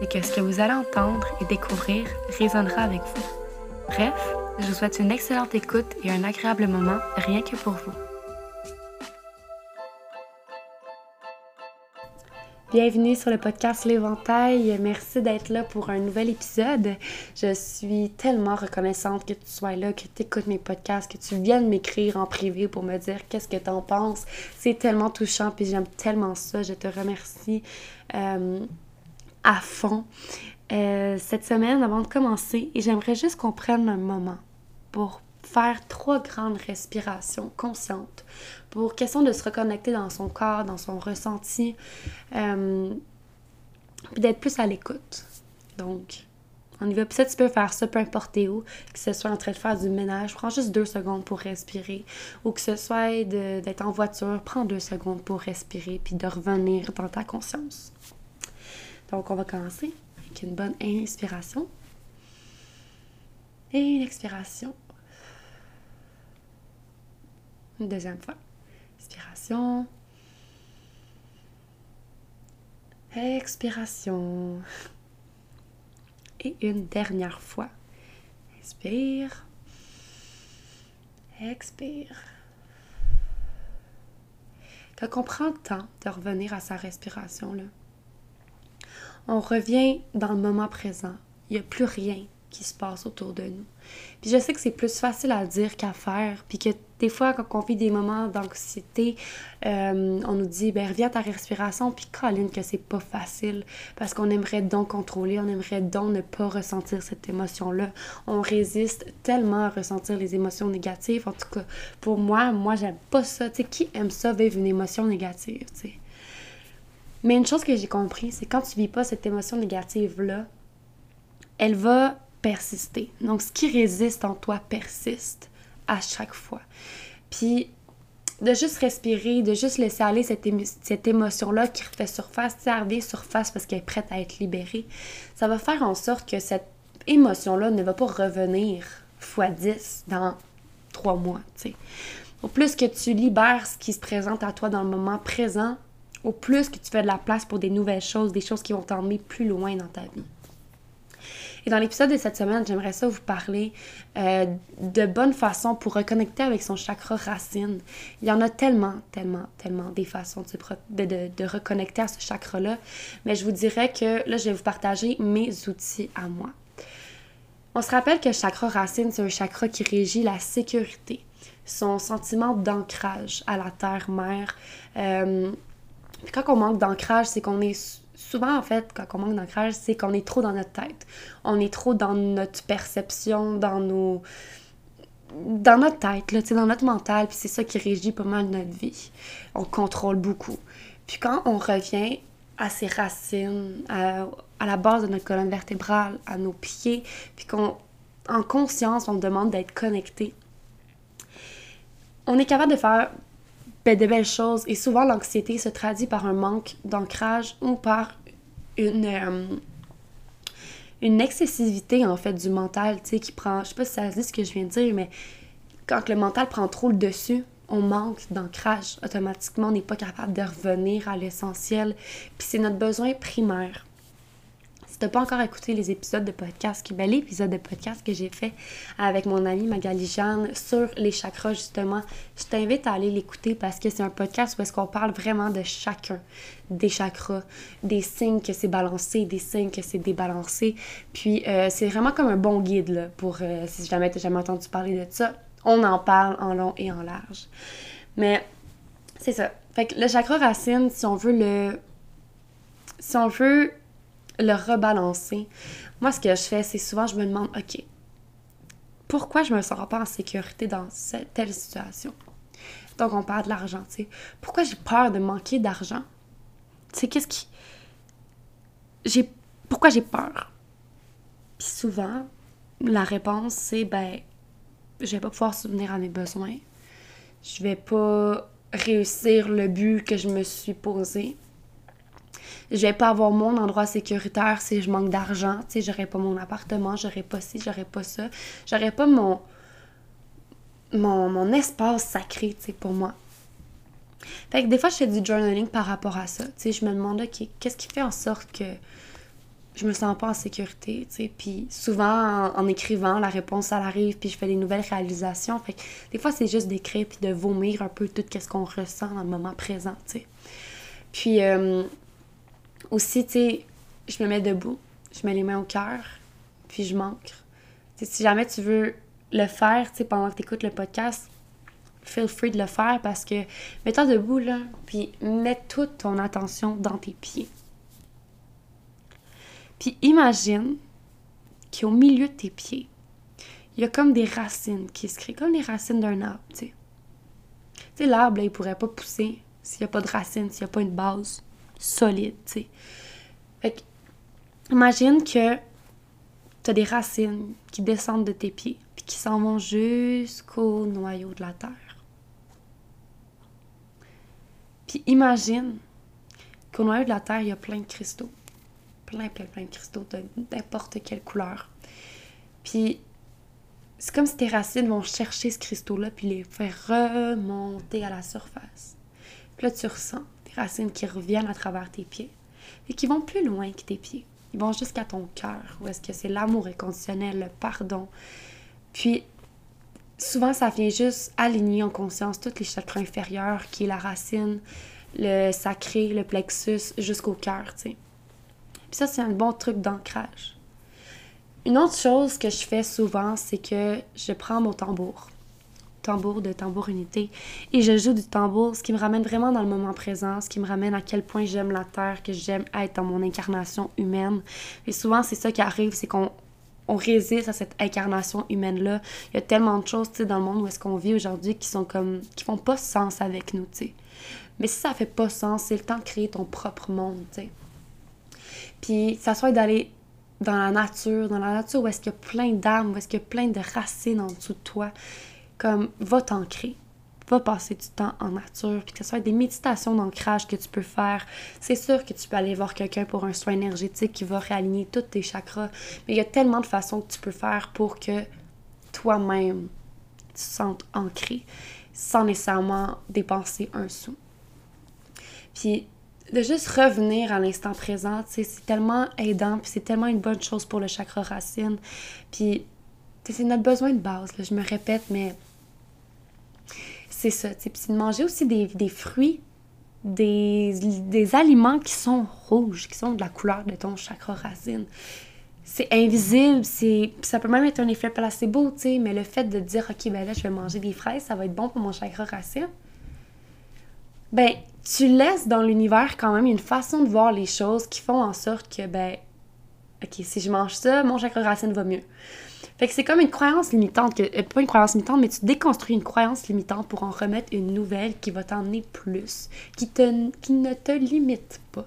c'est que ce que vous allez entendre et découvrir résonnera avec vous. Bref, je vous souhaite une excellente écoute et un agréable moment rien que pour vous. Bienvenue sur le podcast L'Éventail. Merci d'être là pour un nouvel épisode. Je suis tellement reconnaissante que tu sois là, que tu écoutes mes podcasts, que tu viennes m'écrire en privé pour me dire qu'est-ce que tu en penses. C'est tellement touchant puis j'aime tellement ça. Je te remercie. Euh, à fond euh, cette semaine avant de commencer et j'aimerais juste qu'on prenne un moment pour faire trois grandes respirations conscientes pour question de se reconnecter dans son corps, dans son ressenti, euh, puis d'être plus à l'écoute. Donc, on y va. Puis ça, tu peux faire ça peu importe où, que ce soit en train de faire du ménage, prends juste deux secondes pour respirer, ou que ce soit d'être en voiture, prends deux secondes pour respirer, puis de revenir dans ta conscience. Donc, on va commencer avec une bonne inspiration et une expiration. Une deuxième fois. Inspiration. Expiration. Et une dernière fois. Inspire. Expire. Quand on prend le temps de revenir à sa respiration, là, on revient dans le moment présent. Il n'y a plus rien qui se passe autour de nous. Puis je sais que c'est plus facile à dire qu'à faire, puis que des fois, quand on vit des moments d'anxiété, euh, on nous dit, ben reviens à ta respiration, puis Colline, que c'est pas facile, parce qu'on aimerait donc contrôler, on aimerait donc ne pas ressentir cette émotion-là. On résiste tellement à ressentir les émotions négatives. En tout cas, pour moi, moi, j'aime pas ça. Tu sais, qui aime ça, vivre une émotion négative, tu sais? Mais une chose que j'ai compris, c'est quand tu vis pas cette émotion négative-là, elle va persister. Donc, ce qui résiste en toi persiste à chaque fois. Puis, de juste respirer, de juste laisser aller cette, émotion-là qui refait surface, tu surface parce qu'elle est prête à être libérée, ça va faire en sorte que cette émotion-là ne va pas revenir fois 10 dans trois mois, tu sais. Au plus que tu libères ce qui se présente à toi dans le moment présent, au plus que tu fais de la place pour des nouvelles choses, des choses qui vont t'emmener plus loin dans ta vie. Et dans l'épisode de cette semaine, j'aimerais ça vous parler euh, de bonnes façons pour reconnecter avec son chakra racine. Il y en a tellement, tellement, tellement des façons de, reconnecter à ce chakra-là. Mais je vous dirais que là, je vais vous partager mes outils à moi. On se rappelle que le chakra racine, c'est un chakra qui régit la sécurité, son sentiment d'ancrage à la terre-mère. Euh, quand on manque d'ancrage, c'est qu'on est souvent en fait, quand on manque d'ancrage, c'est qu'on est trop dans notre tête. On est trop dans notre perception, dans nos dans notre tête, là, dans notre mental, puis c'est ça qui régit pas mal notre vie. On contrôle beaucoup. Puis quand on revient à ses racines, à, à la base de notre colonne vertébrale, à nos pieds, puis qu'on, en conscience, on demande d'être connecté, on est capable de faire de belles choses. Et souvent, l'anxiété se traduit par un manque d'ancrage ou par une, euh, une excessivité, en fait, du mental, tu sais, qui prend... Je sais pas si ça se dit ce que je viens de dire, mais quand le mental prend trop le dessus, on manque d'ancrage. Automatiquement, on n'est pas capable de revenir à l'essentiel. Puis c'est notre besoin primaire. Si t'as pas encore écouté les épisodes de podcast, ben l'épisode de podcast que j'ai fait avec mon amie Magali Jeanne sur les chakras, justement, je t'invite à aller l'écouter parce que c'est un podcast où est-ce qu'on parle vraiment de chacun des chakras, des signes que c'est balancé, des signes que c'est débalancé. Puis euh, c'est vraiment comme un bon guide là, pour, euh, si jamais t'as jamais entendu parler de ça, on en parle en long et en large. Mais c'est ça. Fait que le chakra racine, si on veut le... Si on veut le rebalancer. Moi, ce que je fais, c'est souvent, je me demande, OK, pourquoi je me sens pas en sécurité dans cette, telle situation? Donc, on parle de l'argent, tu sais. Pourquoi j'ai peur de manquer d'argent? Tu sais, qu'est-ce qui... J'ai... Pourquoi j'ai peur? Puis souvent, la réponse, c'est, ben, je vais pas pouvoir souvenir à mes besoins. Je vais pas réussir le but que je me suis posé je vais pas avoir mon endroit sécuritaire si je manque d'argent, tu sais, j'aurais pas mon appartement, j'aurais pas ci, j'aurais pas ça, j'aurais pas mon, mon, espace sacré, tu sais, pour moi. Fait que des fois, je fais du journaling par rapport à ça, tu sais, je me demande, OK, qu'est-ce qui fait en sorte que je me sens pas en sécurité, tu sais, puis souvent, en, écrivant, la réponse, arrive, puis je fais des nouvelles réalisations, fait que des fois, c'est juste d'écrire, puis de vomir un peu tout ce qu'on ressent dans le moment présent, tu sais? Puis, euh, aussi, tu sais, je me mets debout, je mets les mains au cœur, puis je manque. si jamais tu veux le faire, tu sais, pendant que tu écoutes le podcast, feel free de le faire parce que mets-toi debout, là, puis mets toute ton attention dans tes pieds. Puis imagine qu'au milieu de tes pieds, il y a comme des racines qui se créent, comme les racines d'un arbre, tu sais. L'arbre, il pourrait pas pousser s'il n'y a pas de racines, s'il n'y a pas une base solide, tu sais. Fait que, imagine que tu as des racines qui descendent de tes pieds, puis qui s'en vont jusqu'au noyau de la terre. Puis imagine qu'au noyau de la terre, il y a plein de cristaux. Plein, plein, plein de cristaux de n'importe quelle couleur. Puis c'est comme si tes racines vont chercher ce cristaux-là puis les faire remonter à la surface. Puis là, tu ressens racines qui reviennent à travers tes pieds et qui vont plus loin que tes pieds. Ils vont jusqu'à ton cœur, où est-ce que c'est l'amour inconditionnel, le pardon. Puis, souvent, ça vient juste aligner en conscience tous les chakras inférieurs, qui est la racine, le sacré, le plexus, jusqu'au cœur, tu sais. Puis ça, c'est un bon truc d'ancrage. Une autre chose que je fais souvent, c'est que je prends mon tambour tambour de tambour unité. Et je joue du tambour, ce qui me ramène vraiment dans le moment présent, ce qui me ramène à quel point j'aime la terre, que j'aime être dans mon incarnation humaine. Et souvent, c'est ça qui arrive, c'est qu'on on résiste à cette incarnation humaine-là. Il y a tellement de choses, dans le monde où est-ce qu'on vit aujourd'hui qui sont comme... qui font pas sens avec nous, tu sais. Mais si ça fait pas sens, c'est le temps de créer ton propre monde, tu sais. Puis, ça soit d'aller dans la nature, dans la nature où est-ce qu'il y a plein d'arbres, où est-ce qu'il y a plein de racines en dessous de toi, comme va t'ancrer va passer du temps en nature, puis que ce soit des méditations d'ancrage que tu peux faire. C'est sûr que tu peux aller voir quelqu'un pour un soin énergétique qui va réaligner tous tes chakras, mais il y a tellement de façons que tu peux faire pour que toi-même tu te sentes ancré sans nécessairement dépenser un sou. Puis de juste revenir à l'instant présent, c'est tellement aidant, puis c'est tellement une bonne chose pour le chakra racine. Puis c'est notre besoin de base, je me répète, mais c'est ça. Puis c'est de manger aussi des, fruits, des, des, aliments qui sont rouges, qui sont de la couleur de ton chakra racine. C'est invisible, c'est ça peut même être un effet placebo, tu sais, mais le fait de dire, OK, ben là, je vais manger des fraises, ça va être bon pour mon chakra racine, ben, tu laisses dans l'univers quand même une façon de voir les choses qui font en sorte que, ben, OK, si je mange ça, mon chakra racine va mieux. Fait que c'est comme une croyance limitante, que, euh, pas une croyance limitante, mais tu déconstruis une croyance limitante pour en remettre une nouvelle qui va t'emmener plus, qui, te, qui ne te limite pas.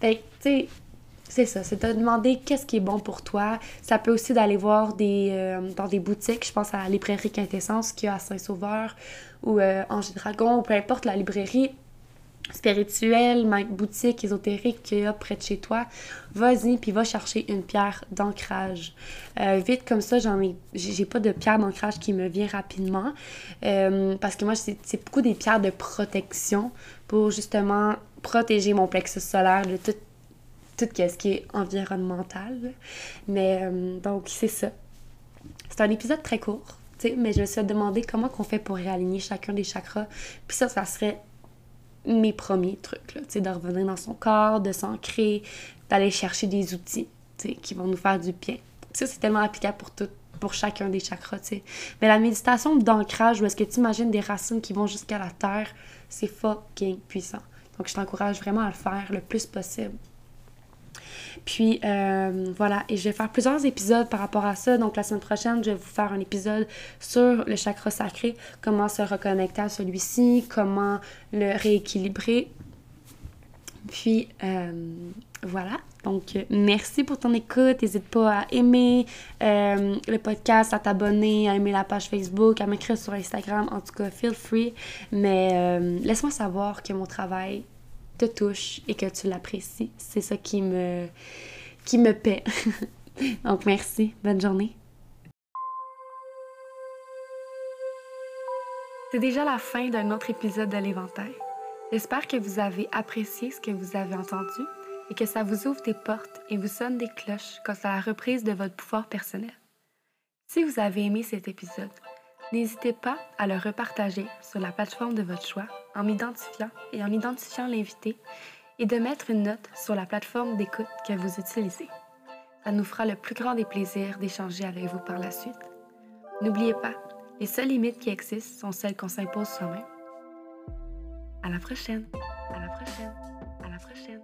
Fait que, tu sais, c'est ça, c'est de demander qu'est-ce qui est bon pour toi. Ça peut aussi d'aller voir des, euh, dans des boutiques, je pense à la librairie Quintessence qui a à Saint-Sauveur ou euh, Angers Dragon, ou peu importe la librairie spirituel, boutique ésotérique qu'il y a près de chez toi, vas-y puis va chercher une pierre d'ancrage. Euh, vite comme ça, j'en ai, j'ai pas de pierre d'ancrage qui me vient rapidement euh, parce que moi c'est, beaucoup des pierres de protection pour justement protéger mon plexus solaire de tout tout ce qui est environnemental. Mais euh, donc, c'est ça. C'est un épisode très court, mais je me suis demandé comment qu'on fait pour réaligner chacun des chakras. Puis ça, ça serait mes premiers trucs, là, de revenir dans son corps, de s'ancrer, d'aller chercher des outils qui vont nous faire du bien. Ça, c'est tellement applicable pour tout, pour chacun des chakras. Mais la méditation d'ancrage, où est-ce que tu imagines des racines qui vont jusqu'à la terre, c'est fucking puissant. Donc, je t'encourage vraiment à le faire le plus possible. Puis euh, voilà, et je vais faire plusieurs épisodes par rapport à ça. Donc la semaine prochaine, je vais vous faire un épisode sur le chakra sacré, comment se reconnecter à celui-ci, comment le rééquilibrer. Puis euh, voilà. Donc, merci pour ton écoute. N'hésite pas à aimer euh, le podcast, à t'abonner, à aimer la page Facebook, à m'écrire sur Instagram. En tout cas, feel free. Mais laisse-moi savoir que mon travail te touche et que tu l'apprécies. C'est ça qui me, qui me paie. Donc merci, bonne journée. C'est déjà la fin d'un autre épisode de l'éventail. J'espère que vous avez apprécié ce que vous avez entendu et que ça vous ouvre des portes et vous sonne des cloches quant à la reprise de votre pouvoir personnel. Si vous avez aimé cet épisode, N'hésitez pas à le repartager sur la plateforme de votre choix en m'identifiant et en identifiant l'invité et de mettre une note sur la plateforme d'écoute que vous utilisez. Ça nous fera le plus grand des plaisirs d'échanger avec vous par la suite. N'oubliez pas, les seules limites qui existent sont celles qu'on s'impose soi-même. À la prochaine. À la prochaine. À la prochaine.